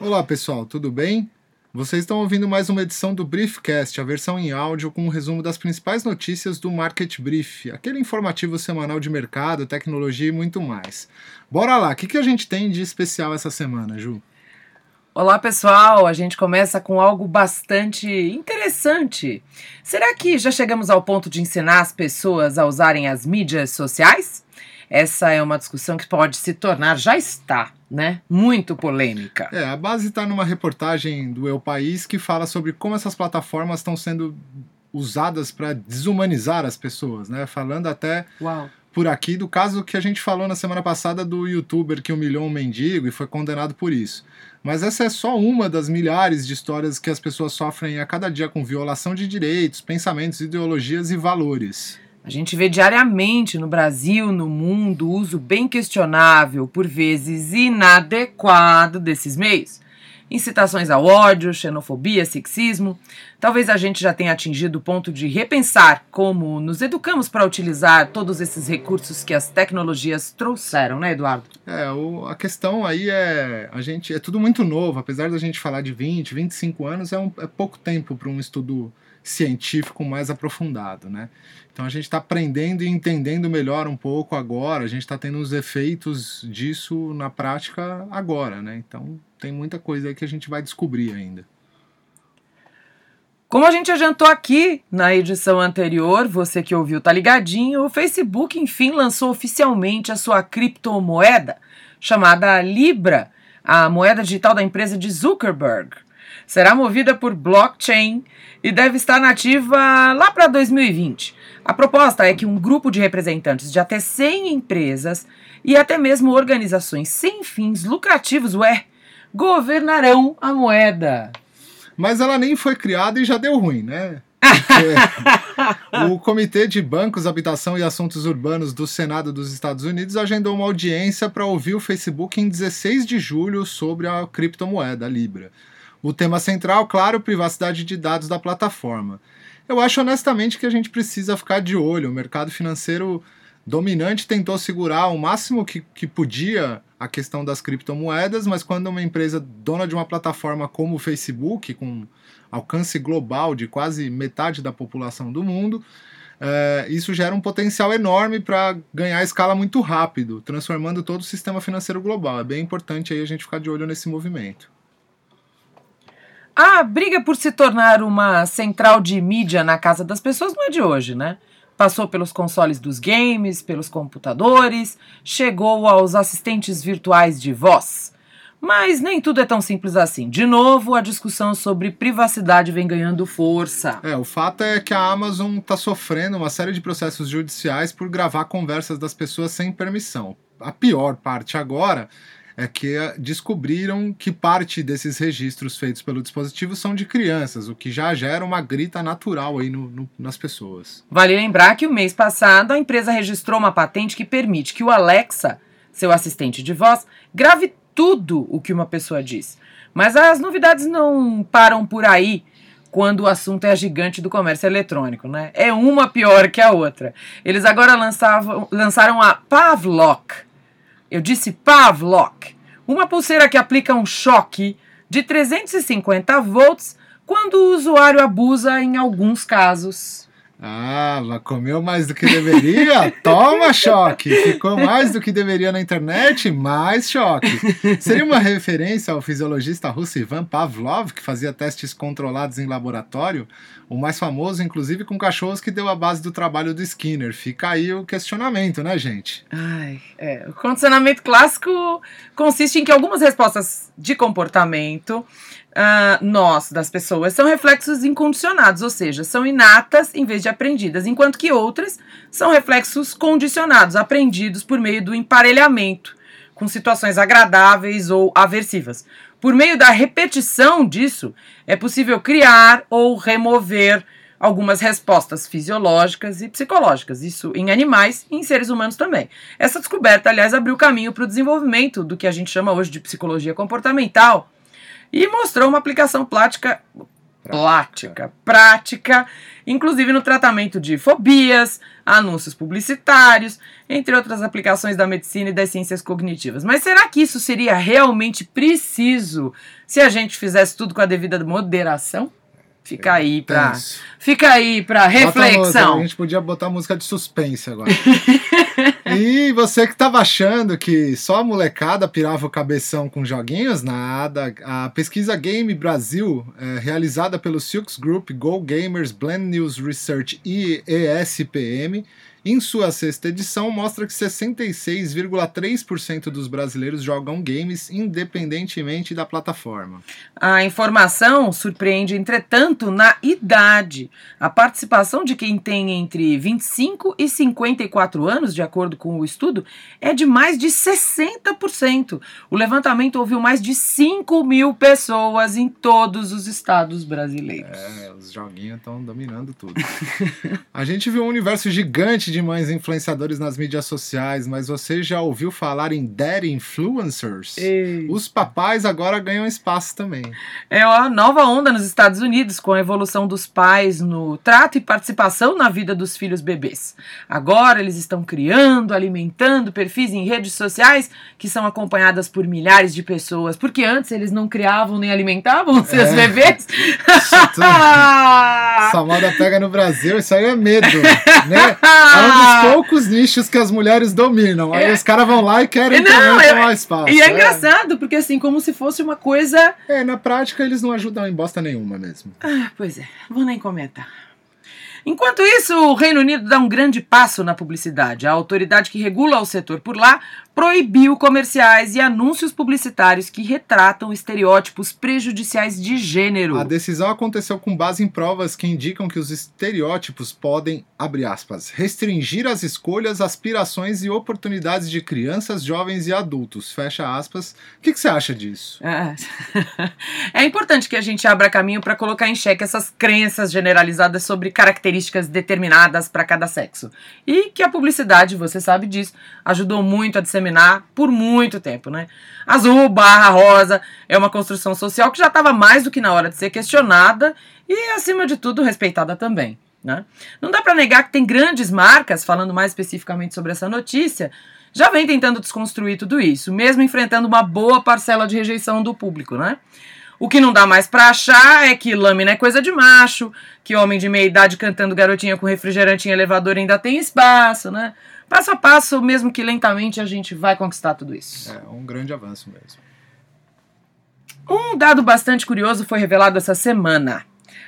Olá pessoal, tudo bem? Vocês estão ouvindo mais uma edição do Briefcast, a versão em áudio com um resumo das principais notícias do Market Brief, aquele informativo semanal de mercado, tecnologia e muito mais. Bora lá, o que, que a gente tem de especial essa semana, Ju? Olá pessoal, a gente começa com algo bastante interessante. Será que já chegamos ao ponto de ensinar as pessoas a usarem as mídias sociais? Essa é uma discussão que pode se tornar, já está, né? Muito polêmica. É, a base está numa reportagem do Eu País que fala sobre como essas plataformas estão sendo usadas para desumanizar as pessoas, né? Falando até Uau. por aqui do caso que a gente falou na semana passada do youtuber que humilhou um mendigo e foi condenado por isso. Mas essa é só uma das milhares de histórias que as pessoas sofrem a cada dia com violação de direitos, pensamentos, ideologias e valores. A gente vê diariamente no Brasil, no mundo, o uso bem questionável, por vezes inadequado desses meios. Incitações ao ódio, xenofobia, sexismo. Talvez a gente já tenha atingido o ponto de repensar como nos educamos para utilizar todos esses recursos que as tecnologias trouxeram, né, Eduardo? É, o, a questão aí é. A gente. É tudo muito novo, apesar da gente falar de 20, 25 anos, é, um, é pouco tempo para um estudo científico mais aprofundado, né? Então a gente está aprendendo e entendendo melhor um pouco agora, a gente está tendo os efeitos disso na prática agora, né? Então tem muita coisa aí que a gente vai descobrir ainda. Como a gente adiantou aqui na edição anterior, você que ouviu tá ligadinho, o Facebook enfim lançou oficialmente a sua criptomoeda, chamada Libra, a moeda digital da empresa de Zuckerberg. Será movida por blockchain e deve estar nativa lá para 2020. A proposta é que um grupo de representantes de até 100 empresas e até mesmo organizações sem fins lucrativos, ué, governarão a moeda. Mas ela nem foi criada e já deu ruim, né? o Comitê de Bancos, Habitação e Assuntos Urbanos do Senado dos Estados Unidos agendou uma audiência para ouvir o Facebook em 16 de julho sobre a criptomoeda Libra. O tema central, claro, privacidade de dados da plataforma. Eu acho honestamente que a gente precisa ficar de olho. O mercado financeiro dominante tentou segurar o máximo que, que podia a questão das criptomoedas, mas quando uma empresa dona de uma plataforma como o Facebook, com alcance global de quase metade da população do mundo, é, isso gera um potencial enorme para ganhar escala muito rápido, transformando todo o sistema financeiro global. É bem importante aí a gente ficar de olho nesse movimento. A briga por se tornar uma central de mídia na casa das pessoas não é de hoje, né? Passou pelos consoles dos games, pelos computadores, chegou aos assistentes virtuais de voz. Mas nem tudo é tão simples assim. De novo, a discussão sobre privacidade vem ganhando força. É, o fato é que a Amazon está sofrendo uma série de processos judiciais por gravar conversas das pessoas sem permissão. A pior parte agora é que descobriram que parte desses registros feitos pelo dispositivo são de crianças, o que já gera uma grita natural aí no, no, nas pessoas. Vale lembrar que o mês passado a empresa registrou uma patente que permite que o Alexa, seu assistente de voz, grave tudo o que uma pessoa diz. Mas as novidades não param por aí quando o assunto é a gigante do comércio eletrônico, né? É uma pior que a outra. Eles agora lançavam, lançaram a Pavlok eu disse Pavlok, uma pulseira que aplica um choque de 350 volts quando o usuário abusa em alguns casos. Ah, comeu mais do que deveria? Toma choque! Ficou mais do que deveria na internet? Mais choque! Seria uma referência ao fisiologista russo Ivan Pavlov, que fazia testes controlados em laboratório, o mais famoso, inclusive, com cachorros que deu a base do trabalho do Skinner. Fica aí o questionamento, né, gente? Ai, é. O condicionamento clássico consiste em que algumas respostas de comportamento uh, nós, das pessoas, são reflexos incondicionados, ou seja, são inatas em vez de aprendidas, enquanto que outras são reflexos condicionados, aprendidos por meio do emparelhamento com situações agradáveis ou aversivas. Por meio da repetição disso, é possível criar ou remover algumas respostas fisiológicas e psicológicas, isso em animais e em seres humanos também. Essa descoberta, aliás, abriu caminho para o desenvolvimento do que a gente chama hoje de psicologia comportamental, e mostrou uma aplicação prática, Prática. prática, inclusive no tratamento de fobias, anúncios publicitários, entre outras aplicações da medicina e das ciências cognitivas. Mas será que isso seria realmente preciso se a gente fizesse tudo com a devida moderação? Fica aí pra, fica aí pra reflexão. a gente podia botar música de suspense agora. e você que estava achando que só a molecada pirava o cabeção com joguinhos, nada. A pesquisa Game Brasil, é, realizada pelo Silks Group, Go Gamers, Blend News Research e ESPM, em sua sexta edição, mostra que 66,3% dos brasileiros jogam games independentemente da plataforma. A informação surpreende, entretanto, na idade. A participação de quem tem entre 25 e 54 anos, de acordo com o estudo, é de mais de 60%. O levantamento ouviu mais de 5 mil pessoas em todos os estados brasileiros. É, os joguinhos estão dominando tudo. A gente viu um universo gigante de mães influenciadores nas mídias sociais, mas você já ouviu falar em Dad Influencers? Ei. Os papais agora ganham espaço também. É a nova onda nos Estados Unidos com a evolução dos pais no trato e participação na vida dos filhos bebês. Agora eles estão criando, alimentando perfis em redes sociais que são acompanhadas por milhares de pessoas, porque antes eles não criavam nem alimentavam seus é. bebês. Essa moda pega no Brasil, isso aí é medo, né? É um dos poucos nichos que as mulheres dominam. Aí é. os caras vão lá e querem não, também é, tomar espaço. E é, é, engraçado, porque assim, como se fosse uma coisa. É, na prática eles não ajudam em bosta nenhuma mesmo. Ah, pois é, vou nem comentar. Enquanto isso, o Reino Unido dá um grande passo na publicidade. A autoridade que regula o setor por lá proibiu comerciais e anúncios publicitários que retratam estereótipos prejudiciais de gênero. A decisão aconteceu com base em provas que indicam que os estereótipos podem, abre aspas, restringir as escolhas, aspirações e oportunidades de crianças, jovens e adultos, fecha aspas. O que, que você acha disso? É. é importante que a gente abra caminho para colocar em xeque essas crenças generalizadas sobre características determinadas para cada sexo. E que a publicidade, você sabe disso, ajudou muito a disseminar disseminar por muito tempo, né? Azul barra rosa é uma construção social que já estava mais do que na hora de ser questionada e, acima de tudo, respeitada também. Né? Não dá para negar que tem grandes marcas, falando mais especificamente sobre essa notícia, já vem tentando desconstruir tudo isso, mesmo enfrentando uma boa parcela de rejeição do público, né? O que não dá mais para achar é que lâmina é coisa de macho, que homem de meia idade cantando garotinha com refrigerante em elevador ainda tem espaço, né? Passo a passo, mesmo que lentamente, a gente vai conquistar tudo isso. É um grande avanço mesmo. Um dado bastante curioso foi revelado essa semana.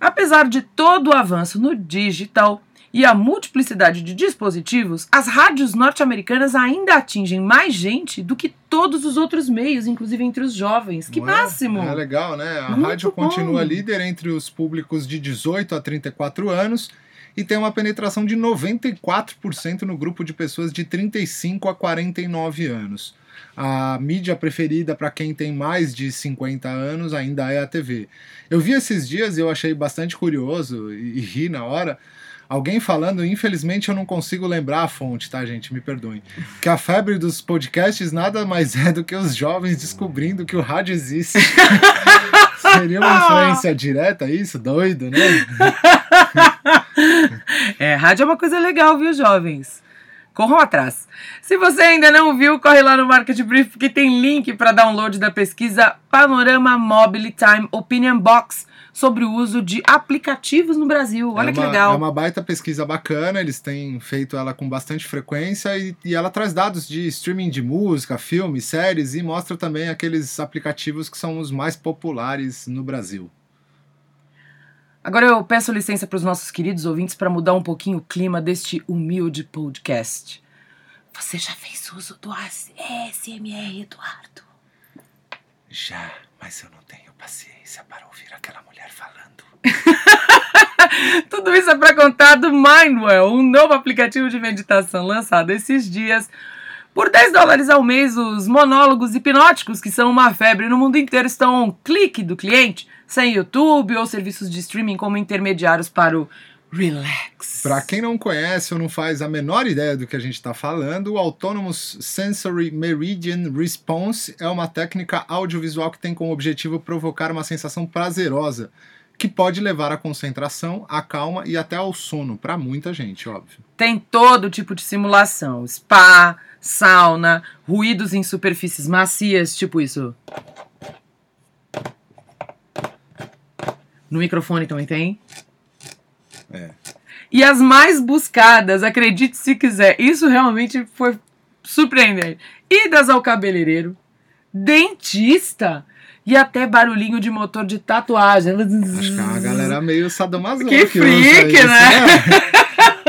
Apesar de todo o avanço no digital e a multiplicidade de dispositivos, as rádios norte-americanas ainda atingem mais gente do que todos os outros meios, inclusive entre os jovens. Que Não é? máximo! É, é, legal, né? A Muito rádio bom. continua líder entre os públicos de 18 a 34 anos e tem uma penetração de 94% no grupo de pessoas de 35 a 49 anos. A mídia preferida para quem tem mais de 50 anos ainda é a TV. Eu vi esses dias e eu achei bastante curioso e, e ri na hora. Alguém falando, infelizmente eu não consigo lembrar a fonte, tá, gente? Me perdoem. Que a febre dos podcasts nada mais é do que os jovens descobrindo que o rádio existe. Seria uma influência direta isso? Doido, né? é, rádio é uma coisa legal, viu, jovens? Corram atrás. Se você ainda não viu, corre lá no Market Brief que tem link para download da pesquisa Panorama Mobile Time Opinion Box sobre o uso de aplicativos no Brasil. Olha é que legal. É uma baita pesquisa bacana, eles têm feito ela com bastante frequência e, e ela traz dados de streaming de música, filmes, séries e mostra também aqueles aplicativos que são os mais populares no Brasil. Agora eu peço licença para os nossos queridos ouvintes para mudar um pouquinho o clima deste humilde podcast. Você já fez uso do ASMR, Eduardo? Já, mas eu não tenho paciência para ouvir aquela mulher falando. Tudo isso é para contar do Mindwell, um novo aplicativo de meditação lançado esses dias. Por 10 dólares ao mês, os monólogos hipnóticos, que são uma febre no mundo inteiro, estão a um clique do cliente sem YouTube ou serviços de streaming como intermediários para o relax. Para quem não conhece ou não faz a menor ideia do que a gente está falando, o Autonomous Sensory Meridian Response é uma técnica audiovisual que tem como objetivo provocar uma sensação prazerosa que pode levar à concentração, à calma e até ao sono, para muita gente, óbvio. Tem todo tipo de simulação: spa, sauna, ruídos em superfícies macias, tipo isso. No microfone também tem. É. E as mais buscadas, acredite se quiser, isso realmente foi surpreendente. Idas ao cabeleireiro, dentista e até barulhinho de motor de tatuagem. Acho que é uma galera meio sadomasoca. Que freak, isso, né?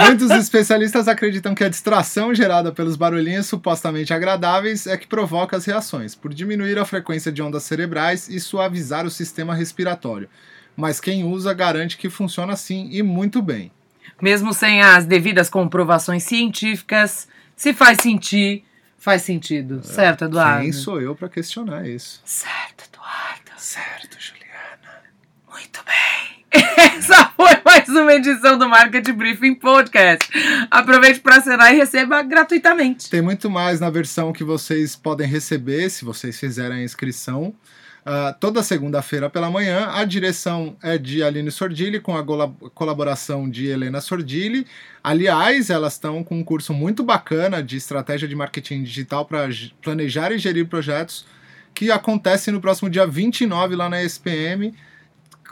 Muitos especialistas acreditam que a distração gerada pelos barulhinhos supostamente agradáveis é que provoca as reações, por diminuir a frequência de ondas cerebrais e suavizar o sistema respiratório. Mas quem usa garante que funciona assim e muito bem. Mesmo sem as devidas comprovações científicas, se faz sentir, faz sentido. certo, Eduardo? Quem sou eu para questionar isso? Certo, Eduardo. Certo, Juliana. Muito bem. Essa foi mais uma edição do Market Briefing Podcast. Aproveite para assinar e receba gratuitamente. Tem muito mais na versão que vocês podem receber se vocês fizerem a inscrição. Uh, toda segunda-feira pela manhã. A direção é de Aline Sordilli, com a colaboração de Helena Sordilli. Aliás, elas estão com um curso muito bacana de estratégia de marketing digital para planejar e gerir projetos, que acontece no próximo dia 29 lá na SPM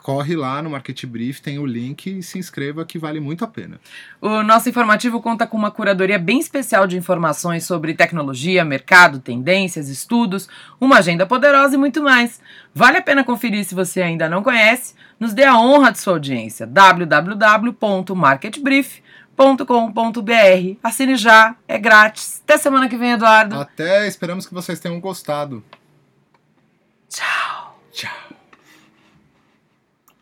corre lá no Market Brief, tem o link e se inscreva que vale muito a pena. O nosso informativo conta com uma curadoria bem especial de informações sobre tecnologia, mercado, tendências, estudos, uma agenda poderosa e muito mais. Vale a pena conferir se você ainda não conhece. Nos dê a honra de sua audiência. www.marketbrief.com.br Assine já, é grátis. Até semana que vem, Eduardo. Até, esperamos que vocês tenham gostado.